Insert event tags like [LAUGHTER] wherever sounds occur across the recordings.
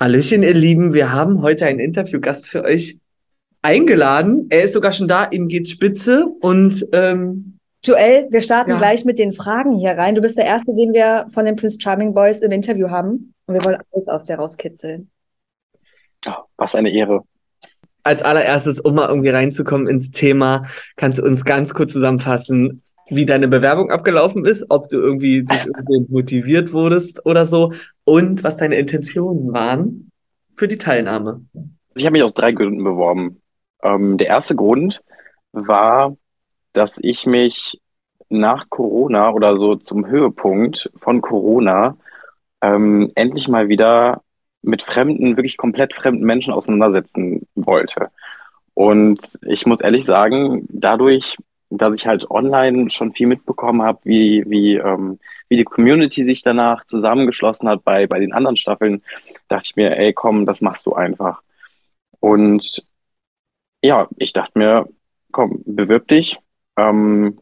Hallöchen, ihr Lieben, wir haben heute einen Interviewgast für euch eingeladen. Er ist sogar schon da, ihm geht spitze und ähm, Joel, wir starten Ja. gleich mit den Fragen hier rein. Du bist der Erste, den wir von den Prince Charming Boys im Interview haben. Und wir wollen alles aus dir rauskitzeln. Ja, was eine Ehre. als allererstes, um mal irgendwie reinzukommen ins Thema, kannst du uns ganz kurz zusammenfassen, wie deine Bewerbung abgelaufen ist, ob du irgendwie [LAUGHS] motiviert wurdest oder so und was deine Intentionen waren für die Teilnahme. Also Ich habe mich aus drei Gründen beworben. Ähm, der erste Grund war, dass ich mich nach Corona oder so zum Höhepunkt von Corona ähm, endlich mal wieder mit fremden, wirklich komplett fremden Menschen auseinandersetzen wollte. Und ich muss ehrlich sagen, dadurch, dass ich halt online schon viel mitbekommen habe, wie, wie, ähm, wie die Community sich danach zusammengeschlossen hat bei, bei den anderen Staffeln, dachte ich mir, ey, komm, das machst du einfach. Und ja, ich dachte mir, komm, bewirb dich. Ähm,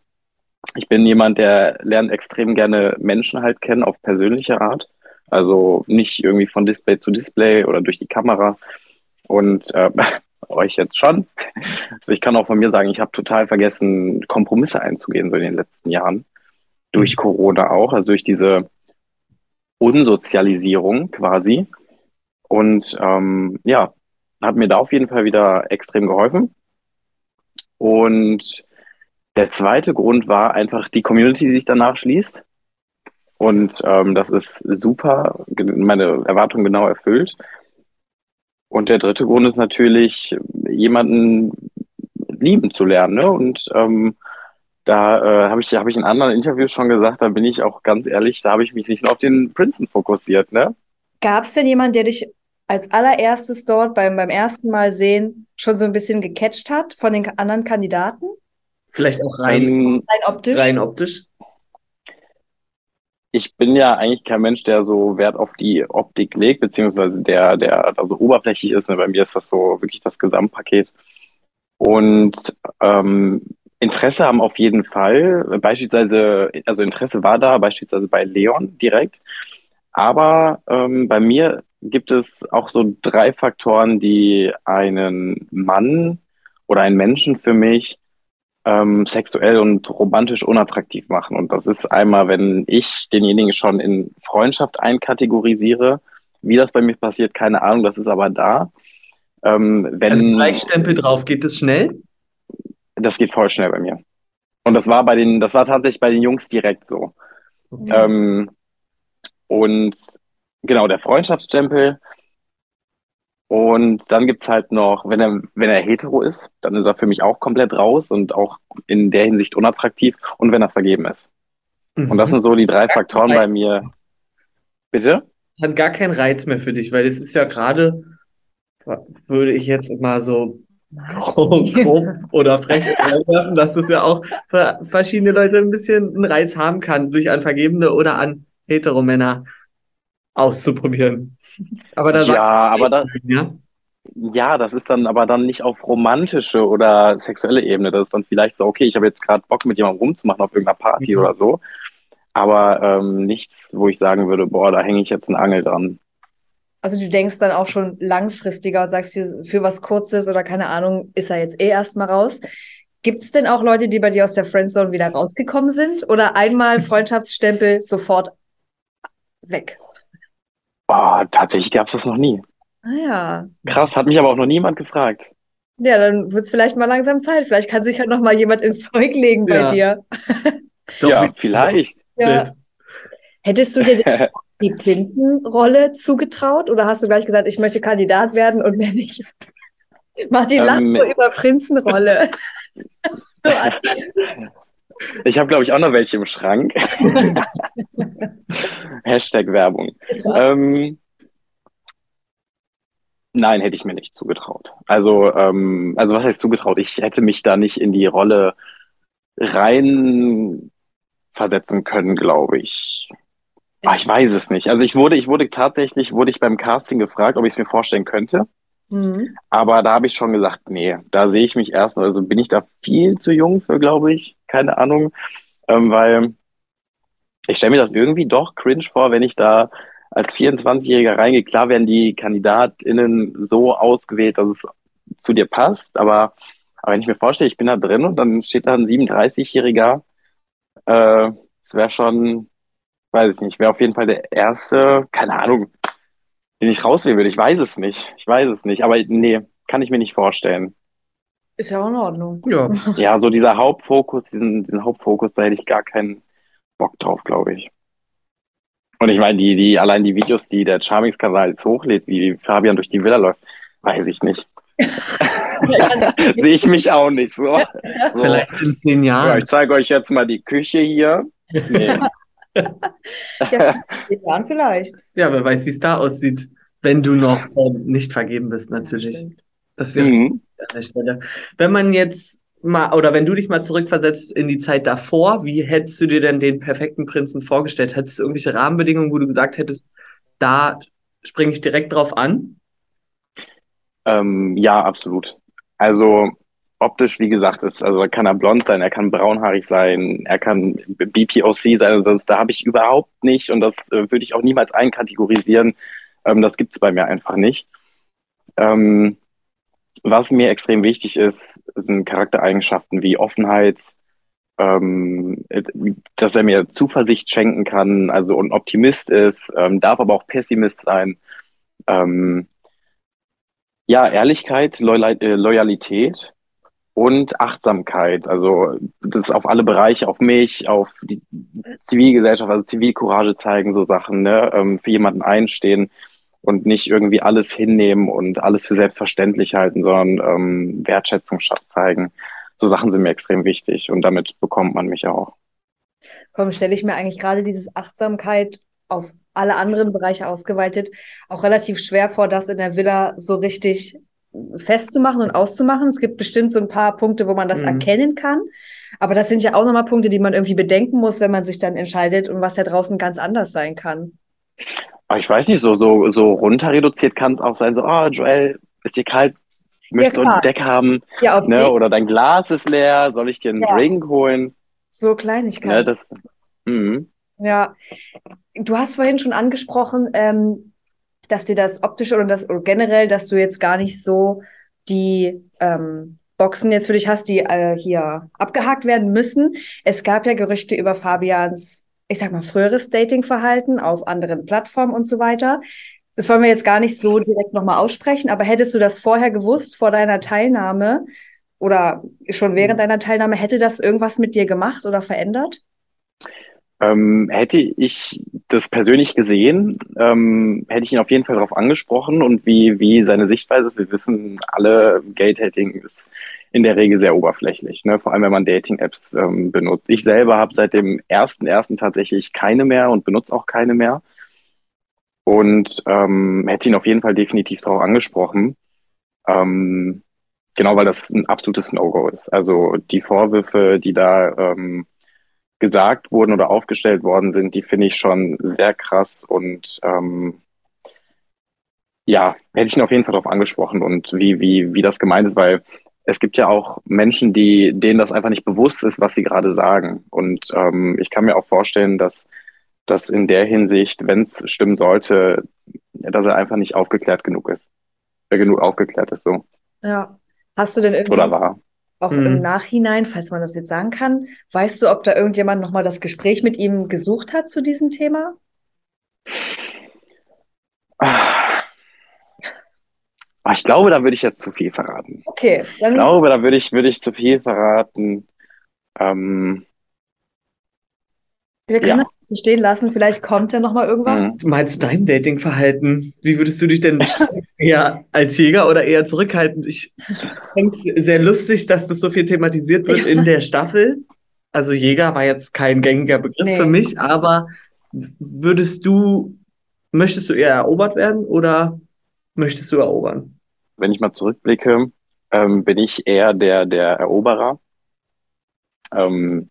ich bin jemand, der lernt extrem gerne Menschen halt kennen auf persönliche Art. Also nicht irgendwie von Display zu Display oder durch die Kamera. Und äh, [LAUGHS] euch jetzt schon. Also ich kann auch von mir sagen, ich habe total vergessen, Kompromisse einzugehen, so in den letzten Jahren. Durch Corona auch, also durch diese Unsozialisierung quasi. Und ähm, ja, hat mir da auf jeden Fall wieder extrem geholfen. Und der zweite Grund war einfach die Community, die sich danach schließt. Und ähm, das ist super, meine Erwartungen genau erfüllt. Und der dritte Grund ist natürlich, jemanden lieben zu lernen. Ne? Und ähm, da äh, habe ich, hab ich in anderen Interviews schon gesagt, da bin ich auch ganz ehrlich, da habe ich mich nicht nur auf den Princeton fokussiert. Ne? Gab es denn jemanden, der dich als allererstes dort beim, beim ersten Mal sehen schon so ein bisschen gecatcht hat von den anderen Kandidaten? Vielleicht auch rein, Ähm, Rein optisch? rein optisch. Ich bin ja eigentlich kein Mensch, der so Wert auf die Optik legt, beziehungsweise der, der da so oberflächlich ist. Ne? Bei mir ist das so wirklich das Gesamtpaket. Und ähm, Interesse haben auf jeden Fall. Beispielsweise, also Interesse war da, beispielsweise bei Leon direkt. Aber ähm, bei mir gibt es auch so drei Faktoren, die einen Mann oder einen Menschen für mich ähm, sexuell und romantisch unattraktiv machen. Und das ist einmal, wenn ich denjenigen schon in Freundschaft einkategorisiere. Wie das bei mir passiert, keine Ahnung, das ist aber da. Ähm, Also wenn, Gleichstempel drauf, geht es schnell? das geht voll schnell bei mir. Und das war bei den, das war tatsächlich bei den Jungs direkt so. Mhm. Ähm, und genau, der Freundschaftsstempel. Und dann gibt's halt noch, wenn er, wenn er hetero ist, dann ist er für mich auch komplett raus und auch in der Hinsicht unattraktiv. Und wenn er vergeben ist. Und das Mhm. sind so die drei Faktoren bei mir. Bitte? hat gar keinen Reiz mehr für dich, weil es ist ja gerade, würde ich jetzt mal so [LAUGHS] grob, oder frech reinwerfen, dass das ja auch für verschiedene Leute ein bisschen einen Reiz haben kann, sich an Vergebene oder an Heteromänner auszuprobieren. Aber da Ja, aber da, ja? ja, das ist dann aber dann nicht auf romantische oder sexuelle Ebene. Das ist dann vielleicht so, okay, ich habe jetzt gerade Bock mit jemandem rumzumachen auf irgendeiner Party Mhm. oder so. Aber ähm, nichts, wo ich sagen würde, boah, da hänge ich jetzt einen Angel dran. Also du denkst dann auch schon langfristiger und sagst dir, für was Kurzes oder keine Ahnung, ist er jetzt eh erstmal raus. Gibt es denn auch Leute, die bei dir aus der Friendzone wieder rausgekommen sind? Oder einmal Freundschaftsstempel sofort weg? Boah, tatsächlich gab es das noch nie. Ah ja. Krass, hat mich aber auch noch niemand gefragt. Ja, dann wird es vielleicht mal langsam Zeit. Vielleicht kann sich halt noch mal jemand ins Zeug legen bei Ja. dir. Doch, ja, vielleicht. Ja. Hättest du dir [LAUGHS] die Prinzenrolle zugetraut oder hast du gleich gesagt, ich möchte Kandidat werden und mehr nicht? Martin lacht Ähm, so über Prinzenrolle. [LAUGHS] [LAUGHS] so, Ich habe, glaube ich, auch noch welche im Schrank. [LAUGHS] Hashtag Werbung. Ähm, nein, hätte ich mir nicht zugetraut. Also, ähm, also was heißt zugetraut? Ich hätte mich da nicht in die Rolle rein versetzen können, glaube ich. Ah, ich weiß es nicht. Also ich wurde, ich wurde tatsächlich, wurde ich beim Casting gefragt, ob ich es mir vorstellen könnte. Mhm. Aber da habe ich schon gesagt, nee, da sehe ich mich erst, also bin ich da viel zu jung für, glaube ich, keine Ahnung, ähm, weil ich stelle mir das irgendwie doch cringe vor, wenn ich da als 24-Jähriger reingeht. Klar werden die KandidatInnen so ausgewählt, dass es zu dir passt, aber, aber wenn ich mir vorstelle, ich bin da drin und dann steht da ein 37-Jähriger, äh, das wäre schon, weiß ich nicht, wäre auf jeden Fall der erste, keine Ahnung, den ich rauswählen würde. Ich weiß es nicht. Ich weiß es nicht, aber nee, kann ich mir nicht vorstellen. Ist ja auch in Ordnung. Ja. Ja, so dieser Hauptfokus, diesen, diesen Hauptfokus, da hätte ich gar keinen Bock drauf, glaube ich. Und ich meine, die, die, allein die Videos, die der Charmings-Kanal jetzt hochlädt, wie Fabian durch die Villa läuft, weiß ich nicht. [LAUGHS] Sehe ich mich auch nicht so. so. Vielleicht in zehn Ja, Jahren. ich zeige euch jetzt mal die Küche hier. Nee. [LAUGHS] Ja, [LAUGHS] Jahren vielleicht. Ja, wer weiß, wie es da aussieht, wenn du noch ähm, nicht vergeben bist, natürlich. Das wäre Mhm. an der Stelle. Wenn man jetzt mal, oder wenn du dich mal zurückversetzt in die Zeit davor, wie hättest du dir denn den perfekten Prinzen vorgestellt? Hättest du irgendwelche Rahmenbedingungen, wo du gesagt hättest, da springe ich direkt drauf an? Ähm, ja, absolut. Also optisch, wie gesagt, ist, also kann er blond sein, er kann braunhaarig sein, er kann BPOC sein, also das, da habe ich überhaupt nicht und das äh, würde ich auch niemals einkategorisieren. Ähm, das gibt es bei mir einfach nicht. Ähm, was mir extrem wichtig ist, sind Charaktereigenschaften wie Offenheit, ähm, äh, dass er mir Zuversicht schenken kann, also ein Optimist ist, ähm, darf aber auch Pessimist sein. Ähm, ja, Ehrlichkeit, Loyal äh, Loyalität und Achtsamkeit. Also das ist auf alle Bereiche, auf mich, auf die Zivilgesellschaft, also Zivilcourage zeigen, so Sachen, ne? Ähm, für jemanden einstehen und nicht irgendwie alles hinnehmen und alles für selbstverständlich halten, sondern ähm, Wertschätzung zeigen. So Sachen sind mir extrem wichtig und damit bekommt man mich auch. Komm, stelle ich mir eigentlich gerade dieses Achtsamkeit auf alle anderen Bereiche ausgeweitet auch relativ schwer vor, das in der Villa so richtig festzumachen und auszumachen. Es gibt bestimmt so ein paar Punkte, wo man das Mhm. erkennen kann. Aber das sind ja auch nochmal Punkte, die man irgendwie bedenken muss, wenn man sich dann entscheidet und was ja draußen ganz anders sein kann. Aber ich weiß nicht, so, so, so runter reduziert kann es auch sein, so, oh, Joel, ist dir kalt? Möchtest du klar. ein Deck haben? Ja, auf Ne? die, Oder dein Glas ist leer, soll ich dir einen Ja. Drink holen? so Ne, Kleinigkeiten. das, mhm. Ja, du hast vorhin schon angesprochen, ähm, dass dir das optisch oder das oder generell, dass du jetzt gar nicht so die ähm, Boxen jetzt für dich hast, die äh, hier abgehakt werden müssen. Es gab ja Gerüchte über Fabians, ich sag mal, früheres Datingverhalten auf anderen Plattformen und so weiter. Das wollen wir jetzt gar nicht so direkt nochmal aussprechen, aber hättest du das vorher gewusst, vor deiner Teilnahme oder schon während deiner Teilnahme, hätte das irgendwas mit dir gemacht oder verändert? Ähm, hätte ich das persönlich gesehen, ähm, hätte ich ihn auf jeden Fall darauf angesprochen und wie, wie seine Sichtweise ist. Wir wissen alle, Gay-Dating ist in der Regel sehr oberflächlich, ne? vor allem wenn man Dating-Apps ähm, benutzt. Ich selber habe seit dem ersten ersten tatsächlich keine mehr und benutze auch keine mehr und ähm, hätte ihn auf jeden Fall definitiv darauf angesprochen. Ähm, genau, weil das ein absolutes No-Go ist. Also die Vorwürfe, die da ähm, gesagt wurden oder aufgestellt worden sind, die finde ich schon sehr krass und ähm, ja, hätte ich ihn auf jeden Fall darauf angesprochen und wie, wie, wie das gemeint ist, weil es gibt ja auch Menschen, die, denen das einfach nicht bewusst ist, was sie gerade sagen. Und ähm, ich kann mir auch vorstellen, dass dass in der Hinsicht, wenn es stimmen sollte, dass er einfach nicht aufgeklärt genug ist. Äh, genug aufgeklärt ist, so. Ja. Hast du denn irgendwie Oder war. Auch Mhm. im Nachhinein, falls man das jetzt sagen kann, weißt du, ob da irgendjemand nochmal das Gespräch mit ihm gesucht hat zu diesem Thema? Ah, Ich glaube, da würde ich jetzt zu viel verraten. Okay, Ich dann glaube, da würde ich, würde ich zu viel verraten. Ähm, wir können ja. das so stehen lassen. Vielleicht kommt ja nochmal irgendwas. mhm. Mal zu deinem Datingverhalten. Wie würdest du dich denn [LAUGHS] eher als Jäger oder eher zurückhaltend? Ich finde es sehr lustig, dass das so viel thematisiert wird in der Staffel. Also Jäger war jetzt kein gängiger Begriff Nee. für mich, aber würdest du, möchtest du eher erobert werden oder möchtest du erobern? wenn ich mal zurückblicke, ähm, bin ich eher der, der Eroberer ähm,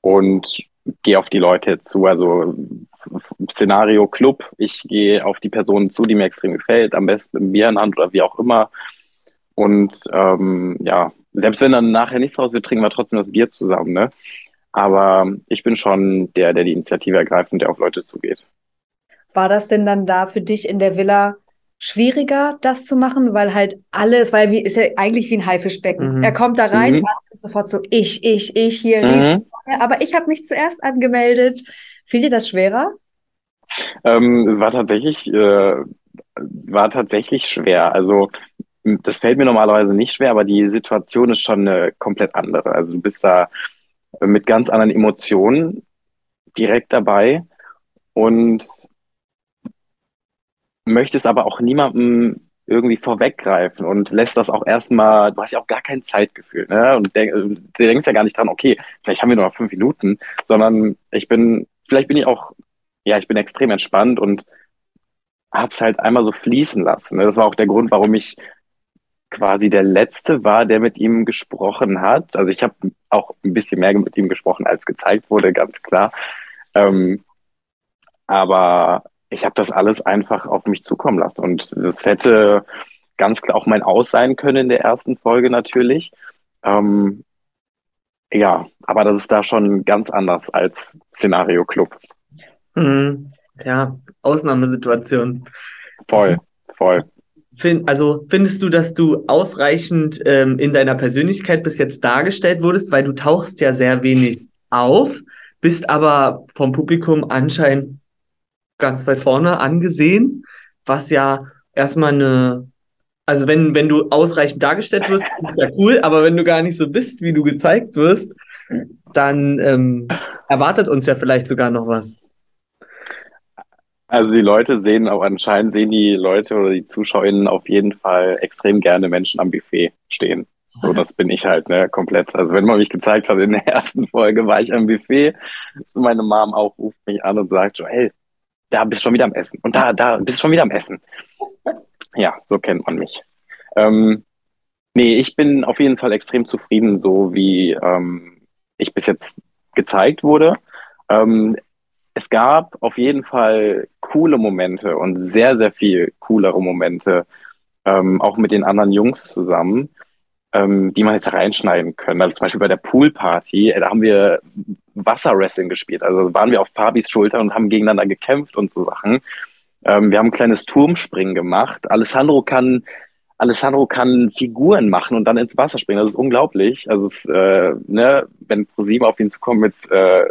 und gehe auf die Leute zu. Also Szenario Club, ich gehe auf die Person zu, die mir extrem gefällt, am besten mit einem Bier in Hand oder wie auch immer. Und ähm, ja, selbst wenn dann nachher nichts raus wird, trinken wir trotzdem das Bier zusammen, ne? Aber ich bin schon der, der die Initiative ergreift und der auf Leute zugeht. War das denn dann da für dich in der Villa schwieriger, das zu machen, weil halt alles, weil wie ist ja eigentlich wie ein Haifischbecken. Mhm. Er kommt da rein, Mhm. und sofort so ich, ich, ich hier, Mhm. Aber ich habe mich zuerst angemeldet. Fiel dir das schwerer? Ähm, es war tatsächlich, äh, war tatsächlich schwer. Also das fällt mir normalerweise nicht schwer, aber die Situation ist schon eine komplett andere. Also du bist da mit ganz anderen Emotionen direkt dabei und möchtest aber auch niemandem irgendwie vorweggreifen und lässt das auch erstmal, du hast ja auch gar kein Zeitgefühl, ne? Und denk, du denkst ja gar nicht dran, okay, vielleicht haben wir nur noch fünf Minuten, sondern ich bin, vielleicht bin ich auch, ja, ich bin extrem entspannt und hab's halt einmal so fließen lassen. ne? Das war auch der Grund, warum ich quasi der Letzte war, der mit ihm gesprochen hat. Also ich habe auch ein bisschen mehr mit ihm gesprochen, als gezeigt wurde, ganz klar. Ähm, aber ich habe das alles einfach auf mich zukommen lassen. Und das hätte ganz klar auch mein Aus sein können in der ersten Folge natürlich. Ähm, ja, aber das ist da schon ganz anders als Szenario Club. Mhm. Ja, Ausnahmesituation. Voll, voll. Fin also findest du, dass du ausreichend ähm, in deiner Persönlichkeit bis jetzt dargestellt wurdest, weil du tauchst ja sehr wenig auf, bist aber vom Publikum anscheinend ganz weit vorne angesehen, was ja erstmal eine, also wenn, wenn du ausreichend dargestellt wirst, ist ja cool, aber wenn du gar nicht so bist, wie du gezeigt wirst, dann ähm, erwartet uns ja vielleicht sogar noch was. Also die Leute sehen, auch anscheinend sehen die Leute oder die ZuschauerInnen auf jeden Fall extrem gerne Menschen am Buffet stehen. So, das bin ich halt, ne, komplett. Also wenn man mich gezeigt hat in der ersten Folge, war ich am Buffet. Meine Mom auch ruft mich an und sagt, Joel, da bist du schon wieder am Essen. Und da, da bist du schon wieder am Essen. Ja, so kennt man mich. Ähm, nee, ich bin auf jeden Fall extrem zufrieden, so wie ähm, ich bis jetzt gezeigt wurde. Ähm, es gab auf jeden Fall coole Momente und sehr, sehr viel coolere Momente, ähm, auch mit den anderen Jungs zusammen, ähm, die man jetzt reinschneiden können. Also zum Beispiel bei der Poolparty, äh, da haben wir Wasserwrestling gespielt. Also waren wir auf Fabis Schulter und haben gegeneinander gekämpft und so Sachen. Ähm, wir haben ein kleines Turmspringen gemacht. Alessandro kann, Alessandro kann Figuren machen und dann ins Wasser springen. Das ist unglaublich. Also es, äh, ne, wenn ProSieben auf ihn zukommt mit äh,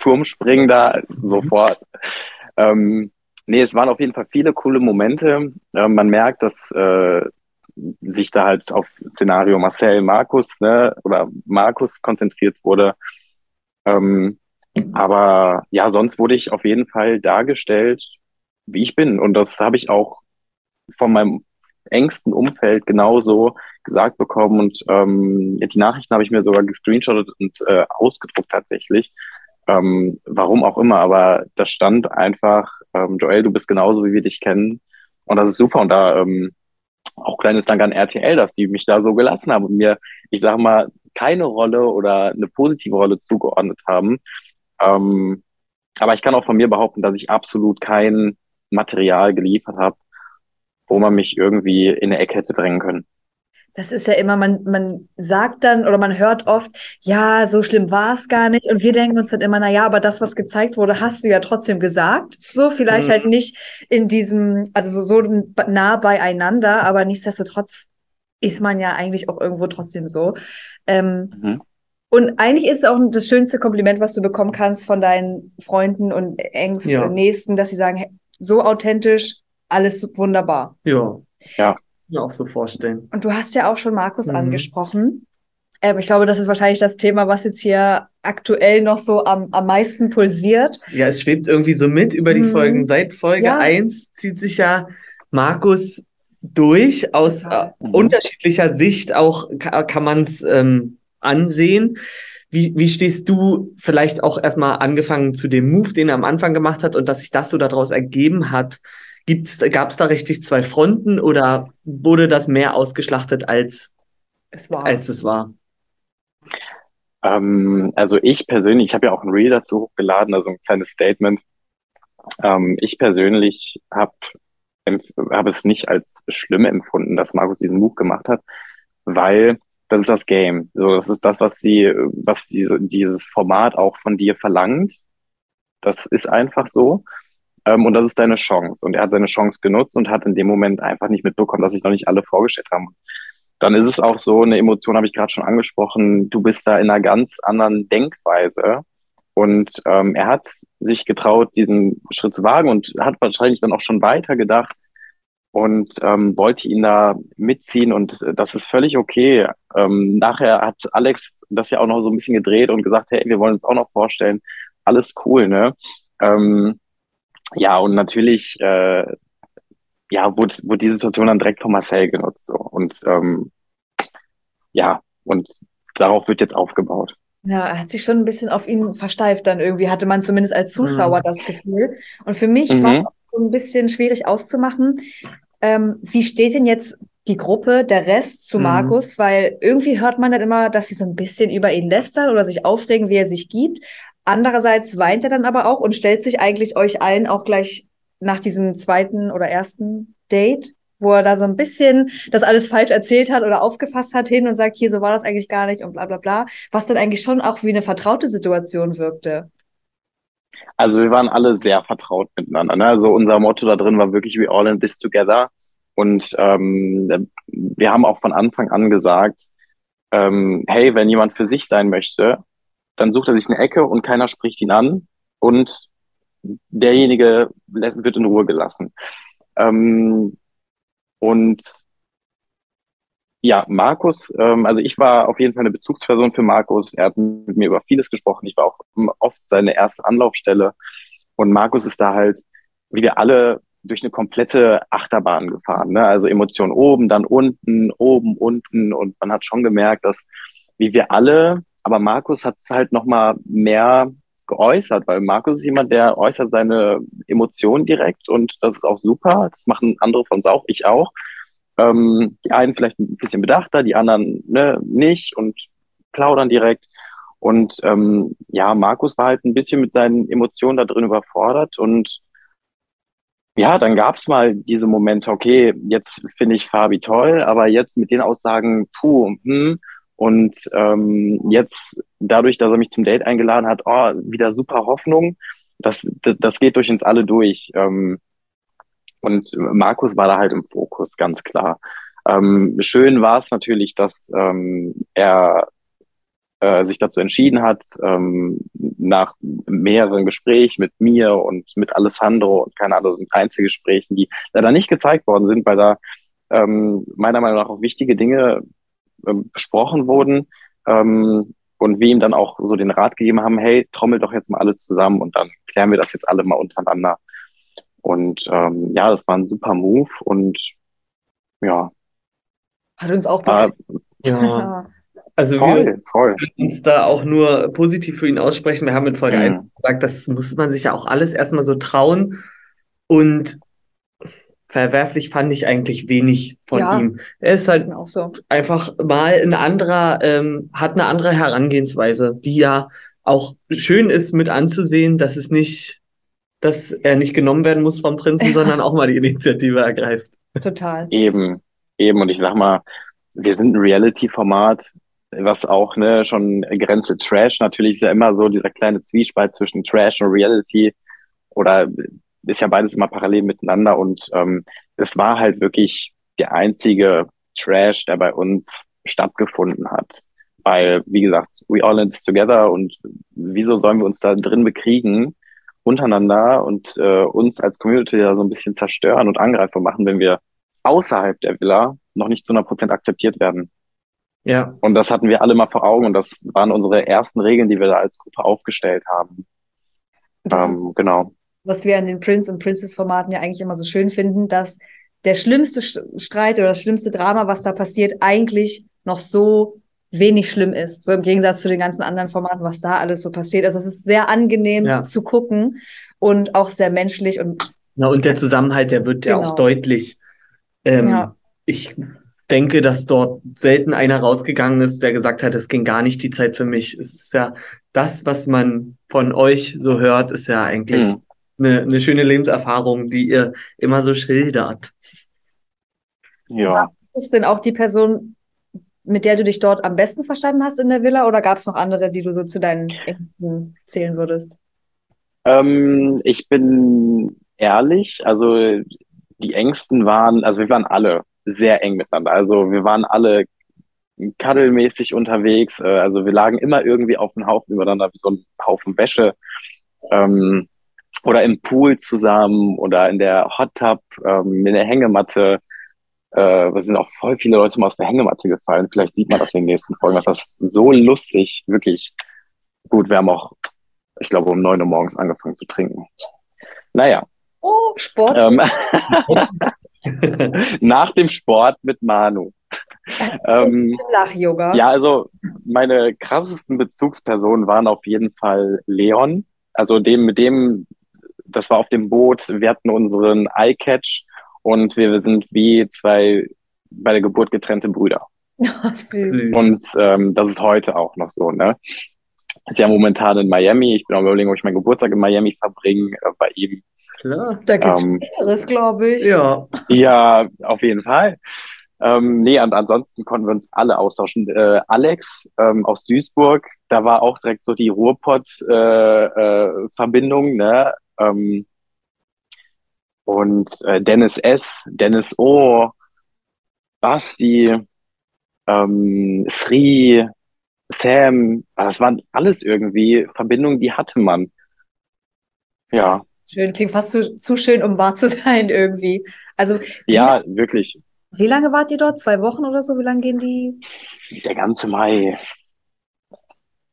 Turmspringen da sofort. Ähm, nee, es waren auf jeden Fall viele coole Momente. Ähm, man merkt, dass äh, sich da halt auf Szenario Marcel, Markus, ne, oder Markus konzentriert wurde. Ähm, aber ja, sonst wurde ich auf jeden Fall dargestellt, wie ich bin. Und das habe ich auch von meinem engsten Umfeld genauso gesagt bekommen. Und ähm, die Nachrichten habe ich mir sogar gescreenshottet und äh, ausgedruckt tatsächlich. Ähm, warum auch immer, aber da stand einfach, ähm, Joel, du bist genauso, wie wir dich kennen. Und das ist super. Und da ähm, auch kleines Dank an RTL, dass die mich da so gelassen haben und mir, ich sage mal, keine Rolle oder eine positive Rolle zugeordnet haben. Ähm, aber ich kann auch von mir behaupten, dass ich absolut kein Material geliefert habe, wo man mich irgendwie in eine Ecke hätte drängen können. Das ist ja immer, man, man sagt dann oder man hört oft, ja, so schlimm war es gar nicht. Und wir denken uns dann immer, na ja, aber das, was gezeigt wurde, hast du ja trotzdem gesagt. So, vielleicht Mhm. halt nicht in diesem, also so, so nah beieinander, aber nichtsdestotrotz ist man ja eigentlich auch irgendwo trotzdem so. Ähm, Mhm. und eigentlich ist es auch das schönste Kompliment, was du bekommen kannst von deinen Freunden und engsten Ja. Nächsten, dass sie sagen, hey, so authentisch, alles wunderbar. Ja. Ja. Mir auch so vorstellen. Und du hast ja auch schon Markus Mhm. angesprochen. Ähm, ich glaube, das ist wahrscheinlich das Thema, was jetzt hier aktuell noch so am, am meisten pulsiert. Ja, es schwebt irgendwie so mit über die Mhm. Folgen. Seit Folge Ja. 1 zieht sich ja Markus durch, aus äh, Mhm. unterschiedlicher Sicht auch ka kann man es ähm, ansehen. Wie, wie stehst du vielleicht auch erstmal angefangen zu dem Move, den er am Anfang gemacht hat und dass sich das so daraus ergeben hat? Gab es da richtig zwei Fronten oder wurde das mehr ausgeschlachtet, als, Es war. als es war? Ähm, also ich persönlich, ich habe ja auch ein Reel dazu hochgeladen, also ein kleines Statement. Ähm, ich persönlich habe hab es nicht als schlimm empfunden, dass Markus diesen Move gemacht hat, weil das ist das Game. So, das ist das, was die, was die, dieses Format auch von dir verlangt. Das ist einfach so. Ähm, und das ist deine Chance. Und er hat seine Chance genutzt und hat in dem Moment einfach nicht mitbekommen, dass sich noch nicht alle vorgestellt haben. Dann ist es auch so, eine Emotion habe ich gerade schon angesprochen, du bist da in einer ganz anderen Denkweise. Und ähm, er hat sich getraut, diesen Schritt zu wagen und hat wahrscheinlich dann auch schon weiter gedacht, und ähm, wollte ihn da mitziehen und das ist völlig okay. Ähm, nachher hat Alex das ja auch noch so ein bisschen gedreht und gesagt, hey, wir wollen uns auch noch vorstellen, alles cool, ne? Ähm, ja, und natürlich, äh, ja, wurde, wurde die Situation dann direkt von Marcel genutzt. So. Und ähm, ja, und darauf wird jetzt aufgebaut. Ja, er hat sich schon ein bisschen auf ihn versteift dann irgendwie, hatte man zumindest als Zuschauer mhm. das Gefühl. Und für mich mhm. war so ein bisschen schwierig auszumachen. Ähm, wie steht denn jetzt die Gruppe, der Rest zu mhm. Markus? Weil irgendwie hört man dann immer, dass sie so ein bisschen über ihn lästern oder sich aufregen, wie er sich gibt. Andererseits weint er dann aber auch und stellt sich eigentlich euch allen auch gleich nach diesem zweiten oder ersten Date, wo er da so ein bisschen das alles falsch erzählt hat oder aufgefasst hat hin und sagt, hier, so war das eigentlich gar nicht und bla bla bla, was dann eigentlich schon auch wie eine vertraute Situation wirkte. Also wir waren alle sehr vertraut miteinander. Ne? Also unser Motto da drin war wirklich We all in this together. Und ähm, wir haben auch von Anfang an gesagt, ähm, hey, wenn jemand für sich sein möchte, dann sucht er sich eine Ecke und keiner spricht ihn an und derjenige wird in Ruhe gelassen. Ähm, und ja, Markus, ähm, also ich war auf jeden Fall eine Bezugsperson für Markus. Er hat mit mir über vieles gesprochen. Ich war auch oft seine erste Anlaufstelle. Und Markus ist da halt, wie wir alle, durch eine komplette Achterbahn gefahren. Ne? Also Emotionen oben, dann unten, oben, unten. Und man hat schon gemerkt, dass, wie wir alle, aber Markus hat es halt nochmal mehr geäußert, weil Markus ist jemand, der äußert seine Emotionen direkt und das ist auch super. Das machen andere von uns auch, ich auch. Ähm, die einen vielleicht ein bisschen bedachter, die anderen ne, nicht und plaudern direkt. Und ähm, ja, Markus war halt ein bisschen mit seinen Emotionen da drin überfordert und ja, dann gab es mal diese Momente, okay, jetzt finde ich Fabi toll, aber jetzt mit den Aussagen, puh, hm, und ähm, jetzt dadurch, dass er mich zum Date eingeladen hat, oh, wieder super Hoffnung, das, das, geht durch uns alle durch. Ähm, und Markus war da halt im Fokus, ganz klar. Ähm, schön war es natürlich, dass ähm, er äh, sich dazu entschieden hat, ähm, nach mehreren Gesprächen mit mir und mit Alessandro und keine Ahnung, Einzelgesprächen, die leider nicht gezeigt worden sind, weil da ähm, meiner Meinung nach auch wichtige Dinge besprochen wurden ähm, und wir ihm dann auch so den Rat gegeben haben, hey, trommelt doch jetzt mal alle zusammen und dann klären wir das jetzt alle mal untereinander. Und ähm, ja, das war ein super Move und ja. Hat uns auch äh, ja. Also voll, wir voll. können uns da auch nur positiv für ihn aussprechen. Wir haben in Folge mhm. 1 gesagt, das muss man sich ja auch alles erstmal so trauen. Und verwerflich fand ich eigentlich wenig von ja, ihm. Er ist halt so. einfach mal ein anderer, ähm, hat eine andere Herangehensweise, die ja auch schön ist mit anzusehen, dass es nicht, dass er nicht genommen werden muss vom Prinzen, sondern auch mal die Initiative ergreift. Total. Eben, eben. Und ich sag mal, wir sind ein Reality-Format was auch ne, schon Grenze Trash. Natürlich ist ja immer so dieser kleine Zwiespalt zwischen Trash und Reality oder ist ja beides immer parallel miteinander und ähm, es war halt wirklich der einzige Trash, der bei uns stattgefunden hat. Weil, wie gesagt, we all in this together und wieso sollen wir uns da drin bekriegen untereinander und äh, uns als Community da so ein bisschen zerstören und Angreifer machen, wenn wir außerhalb der Villa noch nicht zu 100 Prozent akzeptiert werden. Ja. Und das hatten wir alle mal vor Augen und das waren unsere ersten Regeln, die wir da als Gruppe aufgestellt haben. Ähm, genau. Was wir an den Prince und Princess Formaten ja eigentlich immer so schön finden, dass der schlimmste Streit oder das schlimmste Drama, was da passiert, eigentlich noch so wenig schlimm ist. So im Gegensatz zu den ganzen anderen Formaten, was da alles so passiert. Also es ist sehr angenehm ja. zu gucken und auch sehr menschlich und. Na, und der Zusammenhalt, der wird genau. ja auch deutlich. Ähm, ja. Ich denke, dass dort selten einer rausgegangen ist, der gesagt hat, es ging gar nicht die Zeit für mich. Es ist ja das, was man von euch so hört, ist ja eigentlich mhm. Eine, eine schöne Lebenserfahrung, die ihr immer so schildert. Ja. Ist denn auch die Person, mit der du dich dort am besten verstanden hast in der Villa oder gab es noch andere, die du so zu deinen Ängsten zählen würdest? Ähm, ich bin ehrlich. Also die Ängsten waren, also wir waren alle sehr eng miteinander. Also wir waren alle kaddelmäßig unterwegs. Äh, also wir lagen immer irgendwie auf einem Haufen übereinander, wie so ein Haufen Wäsche. Ähm, oder im Pool zusammen oder in der Hot Tub, ähm, in der Hängematte. Äh, wir sind auch voll viele Leute mal aus der Hängematte gefallen. Vielleicht sieht man das in den nächsten Folgen. Das ist so lustig, wirklich. Gut, wir haben auch, ich glaube, um neun Uhr morgens angefangen zu trinken. Naja. Oh, Sport. Ähm, [LAUGHS] [LAUGHS] nach dem Sport mit Manu. [LAUGHS] ähm, Lach-Yoga. Ja, also meine krassesten Bezugspersonen waren auf jeden Fall Leon. Also dem, mit dem, das war auf dem Boot, wir hatten unseren Eye-Catch und wir sind wie zwei bei der Geburt getrennte Brüder. [LAUGHS] Oh, süß. Und ähm, das ist heute auch noch so, ne? Ist ja momentan in Miami. Ich bin am überlegen, ob ich meinen Geburtstag in Miami verbringe äh, bei ihm. Klar. Da gibt es Ähm, Besseres, glaube ich. Ja. Ja, auf jeden Fall. Ähm, nee, und ansonsten konnten wir uns alle austauschen. Äh, Alex ähm, aus Duisburg, da war auch direkt so die Ruhrpott-Verbindung, äh, Verbindung, ne? Ähm, und äh, Dennis S., Dennis O., Basti, ähm, Sri, Sam, das waren alles irgendwie Verbindungen, die hatte man. Ja, Schön, klingt fast zu, zu schön, um wahr zu [LAUGHS] sein irgendwie. Also, wie, ja, wirklich. wie lange wart ihr dort? Zwei Wochen oder so? Wie lange gehen die? Der ganze Mai,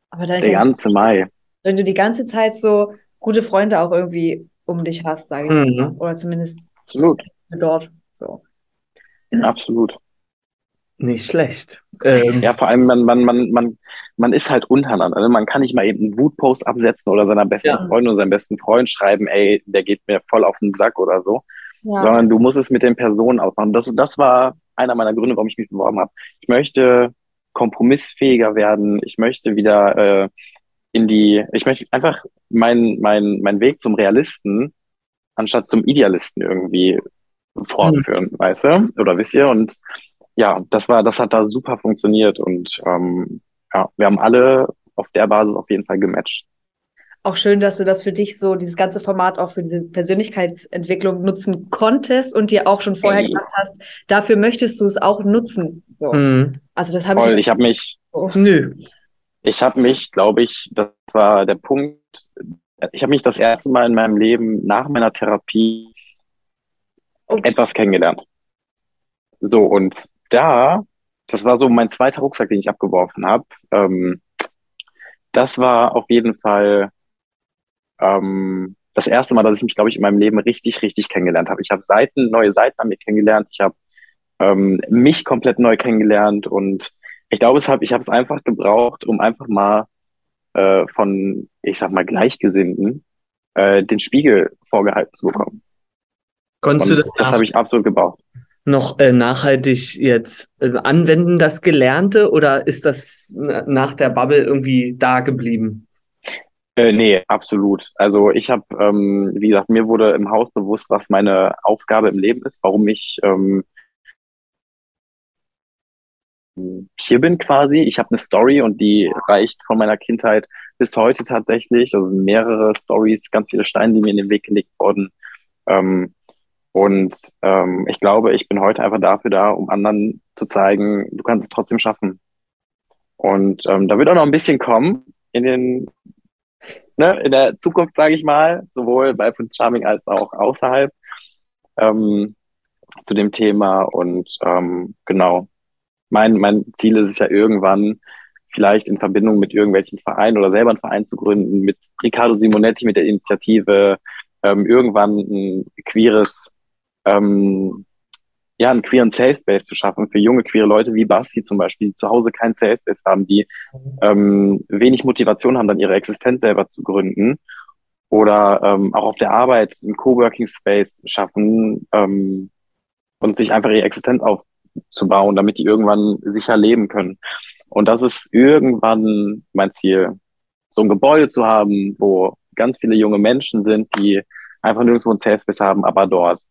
Aber dann ist der ja, ganze Mai. wenn du die ganze Zeit so gute Freunde auch irgendwie um dich hast, sage ich Mhm. mal. Oder zumindest Absolut, dort. So. absolut. Nicht schlecht. Ähm, Ja, vor allem, man, man, man, man, man ist halt untereinander. Ne? Man kann nicht mal eben einen Wutpost absetzen oder seiner besten Ja. Freundin oder seinem besten Freund schreiben, ey, der geht mir voll auf den Sack oder so. Ja. Sondern du musst es mit den Personen ausmachen. Das, das war einer meiner Gründe, warum ich mich beworben habe. Ich möchte kompromissfähiger werden. Ich möchte wieder äh, in die, ich möchte einfach meinen mein, mein Weg zum Realisten anstatt zum Idealisten irgendwie fortführen, weißt du? Oder wisst ihr? Und ja, das war, das hat da super funktioniert und ähm, ja, wir haben alle auf der Basis auf jeden Fall gematcht. Auch schön, dass du das für dich so, dieses ganze Format auch für diese Persönlichkeitsentwicklung nutzen konntest und dir auch schon vorher Ey. gedacht hast, dafür möchtest du es auch nutzen. So. mhm. Also das habe ich ich habe mich, so. Nö. Ich habe mich, glaube ich, das war der Punkt, ich habe mich das erste Mal in meinem Leben nach meiner Therapie Oh. etwas kennengelernt. So, und da, das war so mein zweiter Rucksack, den ich abgeworfen habe. Ähm, das war auf jeden Fall ähm, das erste Mal, dass ich mich, glaube ich, in meinem Leben richtig, richtig kennengelernt habe. Ich habe Seiten, neue Seiten an mir kennengelernt. Ich habe ähm, mich komplett neu kennengelernt und ich glaube, es hab, ich habe es einfach gebraucht, um einfach mal äh, von, ich sag mal, Gleichgesinnten äh, den Spiegel vorgehalten zu bekommen. Konntest Und du das, das habe ich absolut gebraucht. noch äh, nachhaltig jetzt äh, anwenden, das Gelernte, oder ist das na- nach der Bubble irgendwie da geblieben? Äh, nee, absolut. Also ich habe, ähm, wie gesagt, mir wurde im Haus bewusst, was meine Aufgabe im Leben ist, warum ich ähm, hier bin quasi. Ich habe eine Story und die reicht von meiner Kindheit bis heute tatsächlich. Das sind mehrere Stories, ganz viele Steine, die mir in den Weg gelegt wurden. Ähm, und ähm, ich glaube, ich bin heute einfach dafür da, um anderen zu zeigen, du kannst es trotzdem schaffen. Und ähm, da wird auch noch ein bisschen kommen in den ne, in der Zukunft, sage ich mal, sowohl bei Prince Charming als auch außerhalb ähm, zu dem Thema. Und ähm, genau, mein, mein Ziel ist es ja irgendwann, vielleicht in Verbindung mit irgendwelchen Vereinen oder selber einen Verein zu gründen, mit Riccardo Simonetti, mit der Initiative, ähm, irgendwann ein queeres, ähm, ja, einen queeren Safe Space zu schaffen für junge queere Leute wie Basti zum Beispiel, die zu Hause keinen Safe Space haben, die ähm, wenig Motivation haben, dann ihre Existenz selber zu gründen oder ähm, auch auf der Arbeit einen Coworking Space schaffen ähm, und sich einfach ihre Existenz aufzubauen, damit die irgendwann sicher leben können. Und das ist irgendwann mein Ziel, so ein Gebäude zu haben, wo ganz viele junge Menschen sind, die einfach nirgendwo ein Safe Space haben, aber dort.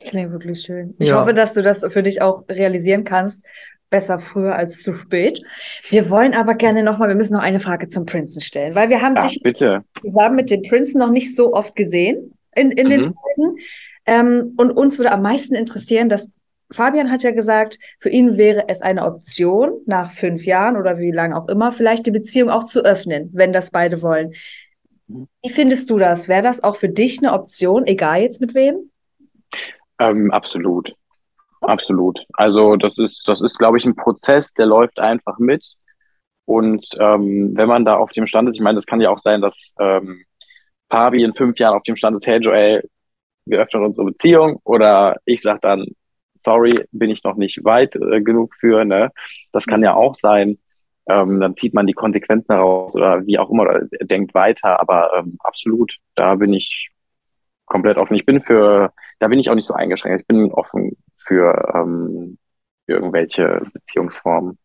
Klingt wirklich schön. Ich Ja. hoffe, dass du das für dich auch realisieren kannst. Besser früher als zu spät. Wir wollen aber gerne nochmal, wir müssen noch eine Frage zum Prinzen stellen, weil wir haben Ja, dich bitte. zusammen mit den Prinzen noch nicht so oft gesehen. in, in mhm. den Folgen. Ähm, und uns würde am meisten interessieren, dass Fabian hat ja gesagt, für ihn wäre es eine Option, nach fünf Jahren oder wie lange auch immer, vielleicht die Beziehung auch zu öffnen, wenn das beide wollen. Wie findest du das? Wäre das auch für dich eine Option, egal jetzt mit wem? Ähm, absolut. Absolut. Also das ist, das ist, glaube ich, ein Prozess, der läuft einfach mit. Und ähm, wenn man da auf dem Stand ist, ich meine, das kann ja auch sein, dass ähm, Fabi in fünf Jahren auf dem Stand ist, hey Joel, wir öffnen unsere Beziehung oder ich sage dann, sorry, bin ich noch nicht weit äh, genug für, ne? Das kann ja auch sein. Ähm, dann zieht man die Konsequenzen heraus oder wie auch immer oder denkt weiter, aber ähm, absolut, da bin ich komplett offen. Ich bin für, da bin ich auch nicht so eingeschränkt. Ich bin offen für, ähm, für irgendwelche Beziehungsformen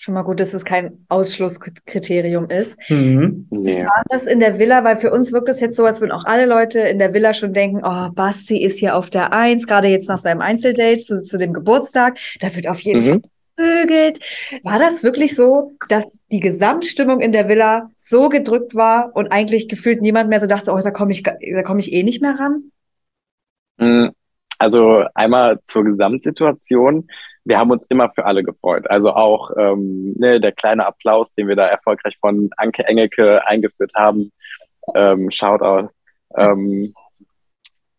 schon mal gut, dass es kein Ausschlusskriterium ist. Mhm. Wie war das in der Villa? Weil für uns wirkt es jetzt so, als würden auch alle Leute in der Villa schon denken, oh, Basti ist hier auf der Eins, gerade jetzt nach seinem Einzeldate zu, zu dem Geburtstag. Da wird auf jeden mhm. Fall vögelt. War das wirklich so, dass die Gesamtstimmung in der Villa so gedrückt war und eigentlich gefühlt niemand mehr so dachte, oh, da komme ich, da komme ich eh nicht mehr ran? Mhm. Also einmal zur Gesamtsituation wir haben uns immer für alle gefreut. Also auch ähm, ne, der kleine Applaus, den wir da erfolgreich von Anke Engelke eingeführt haben. Ähm, Shoutout. Ähm,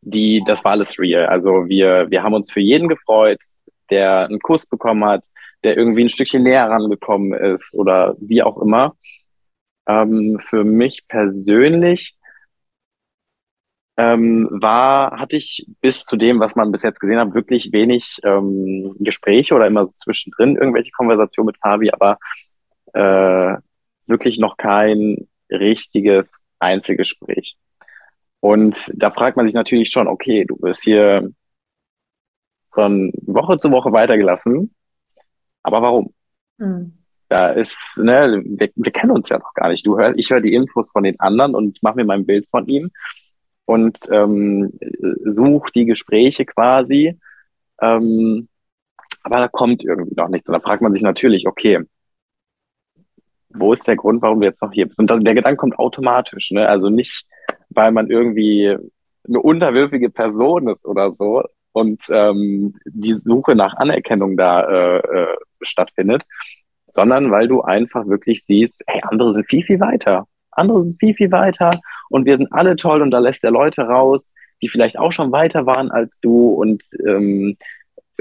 die, das war alles real. Also wir, wir haben uns für jeden gefreut, der einen Kuss bekommen hat, der irgendwie ein Stückchen näher rangekommen ist oder wie auch immer. Ähm, für mich persönlich ähm, war, hatte ich bis zu dem, was man bis jetzt gesehen hat, wirklich wenig ähm, Gespräche oder immer so zwischendrin irgendwelche Konversationen mit Fabi, aber äh, wirklich noch kein richtiges Einzelgespräch. Und da fragt man sich natürlich schon, okay, du wirst hier von Woche zu Woche weitergelassen, aber warum? Mhm. Da ist, ne, wir, wir, kennen uns ja noch gar nicht. Du hörst, ich höre die Infos von den anderen und mache mir mein Bild von ihm und ähm, sucht die Gespräche quasi. Ähm, aber da kommt irgendwie noch nichts. Und da fragt man sich natürlich, okay, wo ist der Grund, warum du jetzt noch hier bist? Und der Gedanke kommt automatisch, ne? Also nicht, weil man irgendwie eine unterwürfige Person ist oder so und ähm, die Suche nach Anerkennung da äh, äh, stattfindet, sondern weil du einfach wirklich siehst, hey, andere sind viel, viel weiter. Andere sind viel, viel weiter und wir sind alle toll und da lässt er Leute raus, die vielleicht auch schon weiter waren als du und ähm,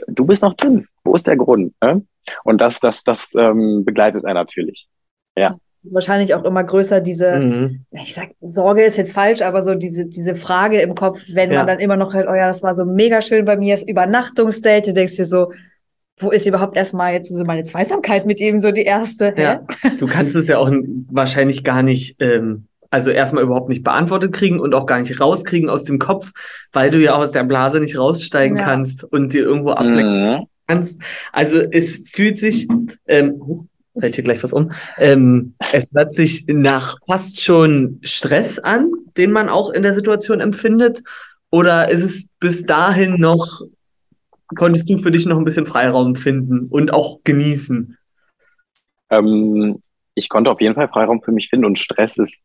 du bist noch drin. Wo ist der Grund? Ne? Und das, das, das ähm, begleitet er natürlich. Ja. Wahrscheinlich auch immer größer diese, mhm. ich sag, Sorge ist jetzt falsch, aber so diese, diese Frage im Kopf, wenn ja. man dann immer noch hört, oh ja, das war so mega schön bei mir, das Übernachtungsdate, du denkst dir so, wo ist überhaupt erstmal jetzt so meine Zweisamkeit mit ihm so die erste? Ja. Du kannst es ja auch wahrscheinlich gar nicht, ähm, also erstmal überhaupt nicht beantwortet kriegen und auch gar nicht rauskriegen aus dem Kopf, weil du ja aus der Blase nicht raussteigen ja. kannst und dir irgendwo ablenken mhm. kannst. Also es fühlt sich, ähm, fällt hier gleich was um, ähm, es hört sich nach fast schon Stress an, den man auch in der Situation empfindet. Oder ist es bis dahin noch konntest du für dich noch ein bisschen Freiraum finden und auch genießen? Ähm, ich konnte auf jeden Fall Freiraum für mich finden und Stress ist,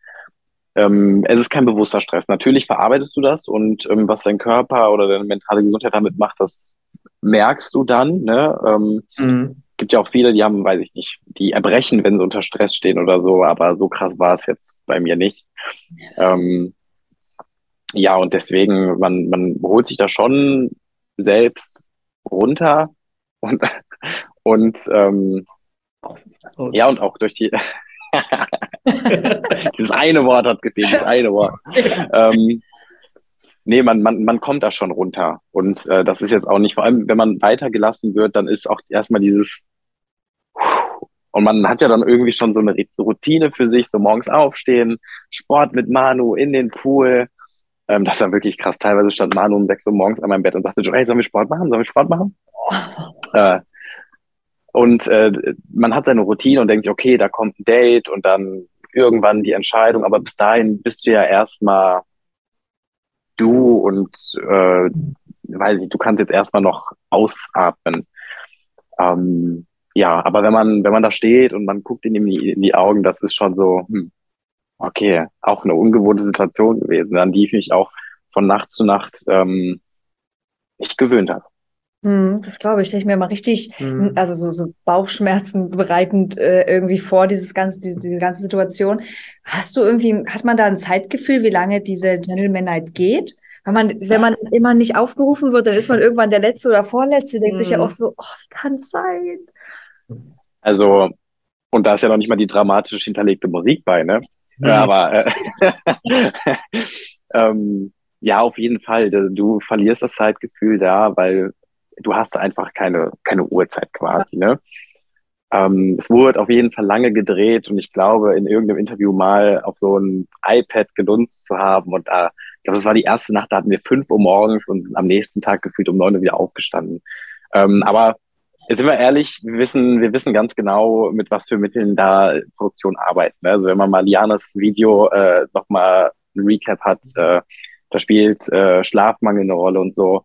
ähm, es ist kein bewusster Stress. Natürlich verarbeitest du das und ähm, was dein Körper oder deine mentale Gesundheit damit macht, das merkst du dann. Ne? Ähm, mhm. Gibt ja auch viele, die haben, weiß ich nicht, die erbrechen, wenn sie unter Stress stehen oder so, aber so krass war es jetzt bei mir nicht. Ähm, ja, und deswegen, man, man holt sich da schon selbst runter und, und ähm, ja, und auch durch die [LAUGHS] dieses eine Wort hat gefehlt, das eine Wort. ähm, nee, man, man, man kommt da schon runter. Und äh, das ist jetzt auch nicht, vor allem wenn man weitergelassen wird, dann ist auch erstmal dieses und man hat ja dann irgendwie schon so eine Routine für sich, so morgens aufstehen, Sport mit Manu in den Pool, ähm, das war wirklich krass. Teilweise stand Manu um 6 Uhr morgens an meinem Bett und sagte, hey, sollen wir Sport machen? Sollen wir Sport machen? Oh. Äh, und äh, man hat seine Routine und denkt sich, okay, da kommt ein Date und dann irgendwann die Entscheidung. Aber bis dahin bist du ja erstmal du und äh, weiß ich, du kannst jetzt erstmal noch ausatmen. Ähm, ja, aber wenn man, wenn man da steht und man guckt ihm in die, in die Augen, das ist schon so, hm, Okay, auch eine ungewohnte Situation gewesen, an die ich mich auch von Nacht zu Nacht ähm, nicht gewöhnt habe. Hm, das glaube ich, stelle ich mir mal richtig, Mhm. also so, so Bauchschmerzen bereitend äh, irgendwie vor, dieses ganze, diese, diese ganze Situation. Hast du irgendwie, hat man da ein Zeitgefühl, wie lange diese Gentleman Night geht? Wenn man, wenn man immer nicht aufgerufen wird, dann ist man irgendwann der Letzte oder Vorletzte, denkt sich ja Mhm. auch so, oh, wie kann es sein? Also, und da ist ja noch nicht mal die dramatisch hinterlegte Musik bei, ne? Ja, aber äh, [LAUGHS] ähm, ja, auf jeden Fall. Du verlierst das Zeitgefühl da, weil du hast einfach keine, keine Uhrzeit quasi, ne? Ähm, es wurde auf jeden Fall lange gedreht und ich glaube, in irgendeinem Interview mal auf so ein iPad genutzt zu haben und da, ich glaube, das war die erste Nacht, da hatten wir fünf Uhr morgens und am nächsten Tag gefühlt um neun Uhr wieder aufgestanden. Ähm, aber jetzt sind wir ehrlich, wir wissen, wir wissen ganz genau, mit was für Mitteln da Produktion arbeiten. ne? Also wenn man mal Lianas Video äh, nochmal ein Recap hat, äh, da spielt äh, Schlafmangel eine Rolle und so.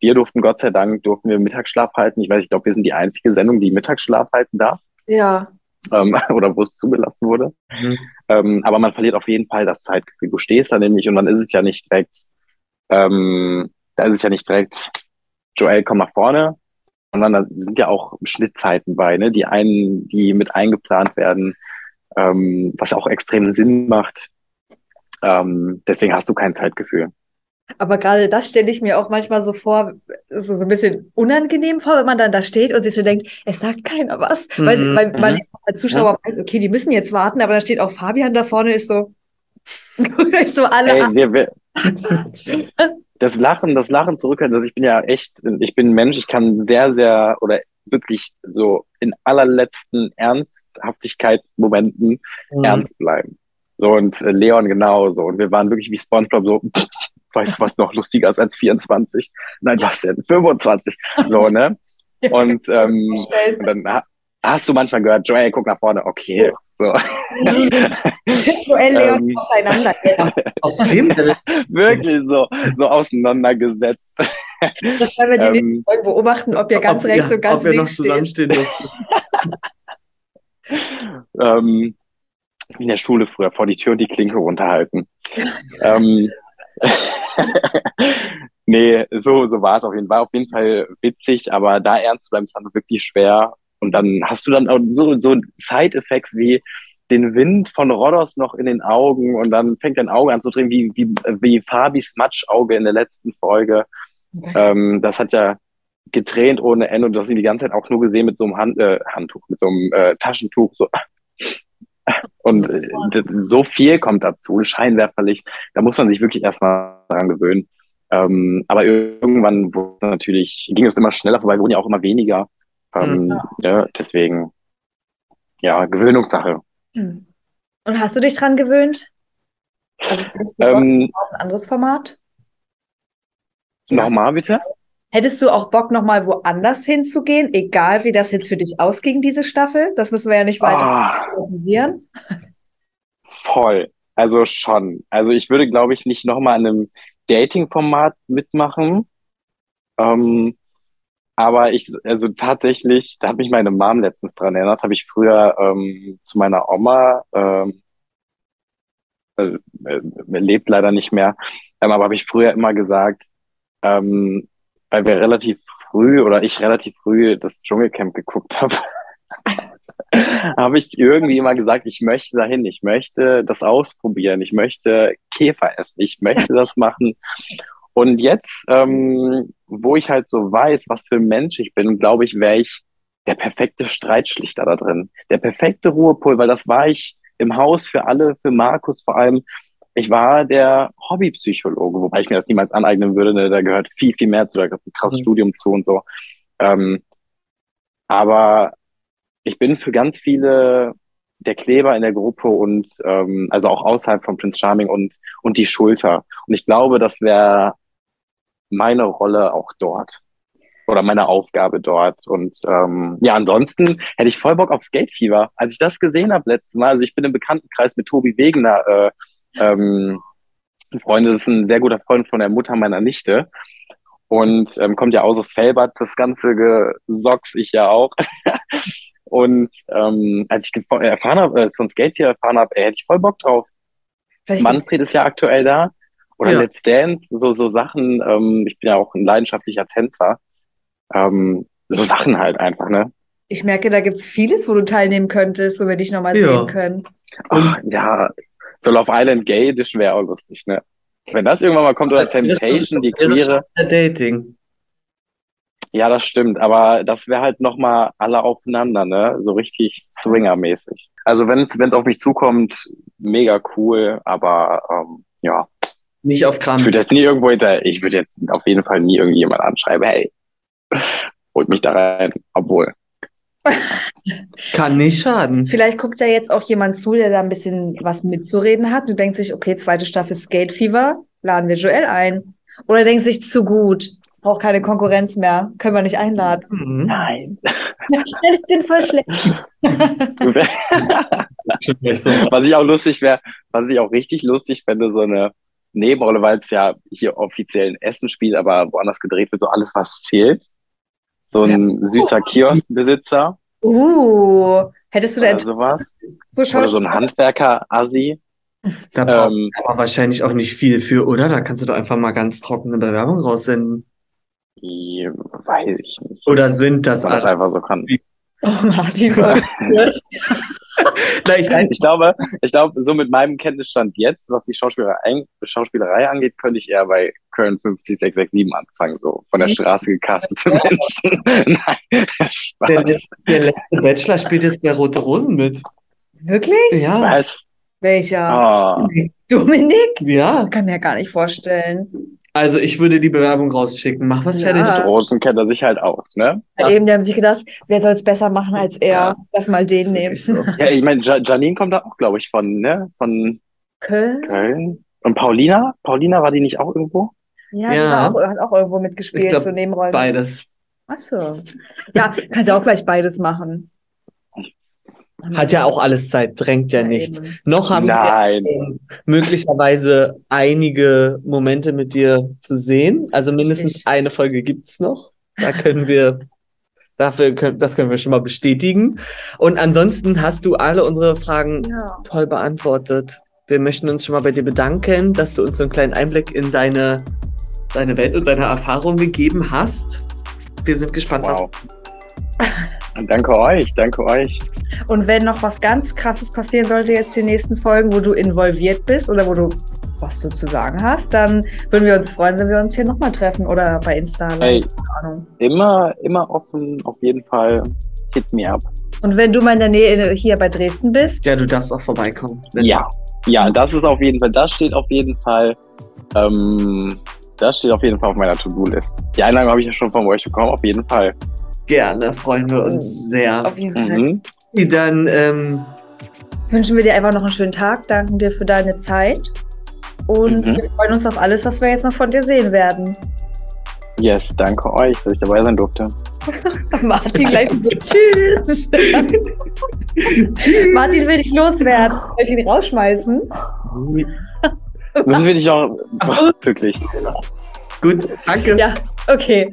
Wir durften, Gott sei Dank, durften wir Mittagsschlaf halten. Ich weiß, ich glaube, wir sind die einzige Sendung, die Mittagsschlaf halten darf Ja, ähm, [LAUGHS] oder wo es zugelassen wurde. Mhm. Ähm, aber man verliert auf jeden Fall das Zeitgefühl. Du stehst da nämlich und dann ist es ja nicht direkt, ähm, da ist es ja nicht direkt, Joel, komm nach vorne, sondern da sind ja auch Schnittzeiten bei, ne? Die einen, die mit eingeplant werden, ähm, was auch extrem Sinn macht. Ähm, deswegen hast du kein Zeitgefühl. aber gerade das stelle ich mir auch manchmal so vor, so, so ein bisschen unangenehm vor, wenn man dann da steht und sich so denkt, es sagt keiner was, weil, Mhm, weil man mhm. als Zuschauer weiß, okay, die müssen jetzt warten, aber dann steht auch Fabian da vorne, ist so, [LAUGHS] ist so alle Ey, wir, wir. [LAUGHS] [LAUGHS] das Lachen, das Lachen zurückhalten, also ich bin ja echt, ich bin ein Mensch, ich kann sehr, sehr oder wirklich so in allerletzten Ernsthaftigkeitsmomenten Mhm. ernst bleiben. So und äh, Leon genauso. Und wir waren wirklich wie SpongeBob so, [LAUGHS] weißt du was noch lustiger ist als 24? Nein, was denn? 25. So, ne? [LAUGHS] Und, ähm, und dann ha hast du manchmal gehört, Joel, guck nach vorne, okay. So. Joel Leon Ähm. auseinander jetzt. Auf dem wirklich so, so auseinandergesetzt. Das werden wir die nächsten Ähm, Folgen beobachten, ob ihr ganz ob, rechts ja, und ganz ob wir noch links steht. zusammenstehen dürfen. [LAUGHS] ähm, in der Schule früher vor die Tür und die Klinke runterhalten. ähm, [LAUGHS] nee, so, so war es auf jeden Fall. War auf jeden Fall witzig, aber da ernst zu bleiben ist dann wirklich schwer. Und dann hast du dann auch so, so Side-Effects wie den Wind von Rhodos noch in den Augen und dann fängt dein Auge an zu drehen, wie, wie, wie Fabis Matschauge in der letzten Folge. Ähm, das hat ja getränt ohne Ende und du hast ihn die ganze Zeit auch nur gesehen mit so einem Hand, äh, Handtuch, mit so einem äh, Taschentuch. So. [LAUGHS] Und äh, so viel kommt dazu, Scheinwerferlicht. Da muss man sich wirklich erstmal daran gewöhnen. Ähm, aber irgendwann natürlich, ging es immer schneller vorbei, wurden ja auch immer weniger. Ähm, ja, deswegen, ja, Gewöhnungssache. Hm. Und hast du dich dran gewöhnt? Also hättest du Ähm, auf ein anderes Format? Nochmal bitte? Hättest du auch Bock, nochmal woanders hinzugehen, egal wie das jetzt für dich ausging, diese Staffel? Das müssen wir ja nicht weiter Ah, thematisieren. voll. Also schon. Also ich würde, glaube ich, nicht nochmal an einem Dating-Format mitmachen. Ähm, aber ich, also tatsächlich, da hat mich meine Mom letztens dran erinnert, habe ich früher ähm, zu meiner Oma, ähm, äh, äh, lebt leider nicht mehr, ähm, aber habe ich früher immer gesagt, ähm, weil wir relativ früh oder ich relativ früh das Dschungelcamp geguckt habe, [LAUGHS] habe ich irgendwie immer gesagt, ich möchte dahin, ich möchte das ausprobieren, ich möchte Käfer essen, ich möchte das machen. Und jetzt, ähm, wo ich halt so weiß, was für ein Mensch ich bin, glaube ich, wäre ich der perfekte Streitschlichter da drin. Der perfekte Ruhepol, weil das war ich im Haus für alle, für Markus vor allem. Ich war der Hobbypsychologe, wobei ich mir das niemals aneignen würde. Ne? Da gehört viel, viel mehr zu, da gehört ein krasses Mhm. Studium zu und so. Ähm, aber ich bin für ganz viele der Kleber in der Gruppe und ähm, also auch außerhalb von Prince Charming und, und die Schulter. Und ich glaube, das wäre meine Rolle auch dort oder meine Aufgabe dort. Und ähm, ja, ansonsten hätte ich voll Bock auf Skate Fever. Als ich das gesehen habe letztes Mal, also ich bin im Bekanntenkreis mit Tobi Wegener, äh, ähm, Freunde, das ist ein sehr guter Freund von der Mutter meiner Nichte. Und ähm, kommt ja aus aus Felbert, das ganze gesocks ich ja auch. [LAUGHS] Und ähm, als ich gefo- erfahren habe, äh, von Skate Fever erfahren habe, ey, hätte ich voll Bock drauf. Vielleicht Manfred ist ja aktuell da. Oder Ja. Let's Dance, so, so Sachen, ähm, ich bin ja auch ein leidenschaftlicher Tänzer. Ähm, so Sachen halt einfach, ne? Ich merke, da gibt's vieles, wo du teilnehmen könntest, wo wir dich nochmal Ja. sehen können. Ach, ja, so Love Island Gay Edition wäre auch lustig, ne? Wenn das irgendwann mal kommt, oder Temptation, die queere. Dating. Ja, das stimmt, aber das wäre halt nochmal alle aufeinander, ne? So richtig Swinger-mäßig. Also wenn es wenn es auf mich zukommt, mega cool, aber ähm, ja, Nicht auf ich Krampf. würde jetzt nie irgendwo hinter, ich würde jetzt auf jeden Fall nie irgendjemand anschreiben, hey, holt mich da rein, obwohl. [LAUGHS] Kann nicht schaden. Vielleicht guckt ja jetzt auch jemand zu, der da ein bisschen was mitzureden hat und denkt sich, okay, zweite Staffel Skate Fever, laden wir Joel ein. Oder denkt sich, zu gut, braucht keine Konkurrenz mehr, können wir nicht einladen. Mhm. Nein. [LAUGHS] ich bin voll schlecht. [LAUGHS] Was ich auch lustig wäre, was ich auch richtig lustig fände, so eine Nebenrolle, weil es ja hier offiziell in Essen spielt, aber woanders gedreht wird, so alles, was zählt. So ein süßer Kioskbesitzer Uh, hättest du da sowas. so Oder so ein? Handwerker-Assi. Da braucht Ähm, aber wahrscheinlich auch nicht viel für, oder? Da kannst du doch einfach mal ganz trockene Bewerbung raussenden. weiß ich nicht. Oder sind das das einfach so kann. Oh, Martin, [LAUGHS] [LAUGHS] Na, ich glaube, ich glaube, so mit meinem Kenntnisstand jetzt, was die Schauspielerei, Schauspielerei angeht, könnte ich eher bei Köln 50667 anfangen, so von der? Straße gecastete Menschen. [LAUGHS] Nein, der, der letzte Bachelor spielt jetzt bei Rote Rosen mit. Wirklich? Ja. Was? Welcher? Oh, Dominik? Ja. Kann mir gar nicht vorstellen. Also ich würde die Bewerbung rausschicken. Mach was Ja. fertig. Rosen kennt er sich halt aus, ne? Ja. Eben, die haben sich gedacht, wer soll es besser machen als er? Ja. Lass mal den nehmen. so. Ja, ich meine, ja Janine kommt da auch, glaube ich, von, ne? Von Köln? Köln. Und Paulina? Paulina war die nicht auch irgendwo? Ja, die Ja. war auch, hat auch irgendwo mitgespielt, Ich glaub, so Nebenrollen. Beides. Achso. Ja, kannst ja auch gleich beides machen. Hat ja auch alles Zeit, drängt ja nichts. eben. Noch haben wir Nein. ähm, möglicherweise einige Momente mit dir zu sehen. Also mindestens Richtig. eine Folge gibt's noch. Da können wir, dafür können, das können wir schon mal bestätigen. Und ansonsten hast du alle unsere Fragen Ja. toll beantwortet. Wir möchten uns schon mal bei dir bedanken, dass du uns so einen kleinen Einblick in deine, deine Welt und deine Erfahrung gegeben hast. Wir sind gespannt, Wow. Und [LAUGHS] danke euch, danke euch. Und wenn noch was ganz Krasses passieren sollte jetzt die nächsten Folgen, wo du involviert bist oder wo du was du zu sagen hast, dann würden wir uns freuen, wenn wir uns hier nochmal treffen oder bei Insta. Hey, Keine Ahnung. immer, immer offen, auf jeden Fall. Hit me up. Und wenn du mal in der Nähe hier bei Dresden bist. Ja, du darfst auch vorbeikommen. Ja, ja, das ist auf jeden Fall, das steht auf jeden Fall, ähm, das steht auf jeden Fall auf meiner To-Do-List. Die Einladung habe ich ja schon von euch bekommen, auf jeden Fall. Gerne, freuen wir uns sehr. auf jeden Fall. Mhm. Dann, ähm, wünschen wir dir einfach noch einen schönen Tag. Danken dir für deine Zeit. Und Mhm. wir freuen uns auf alles, was wir jetzt noch von dir sehen werden. Yes, danke euch, dass ich dabei sein durfte. [LAUGHS] Martin gleich so, tschüss. Martin will dich loswerden. Soll ich ihn rausschmeißen? [LAUGHS] Müssen wir dich so. wirklich. gut, danke. Ja, okay.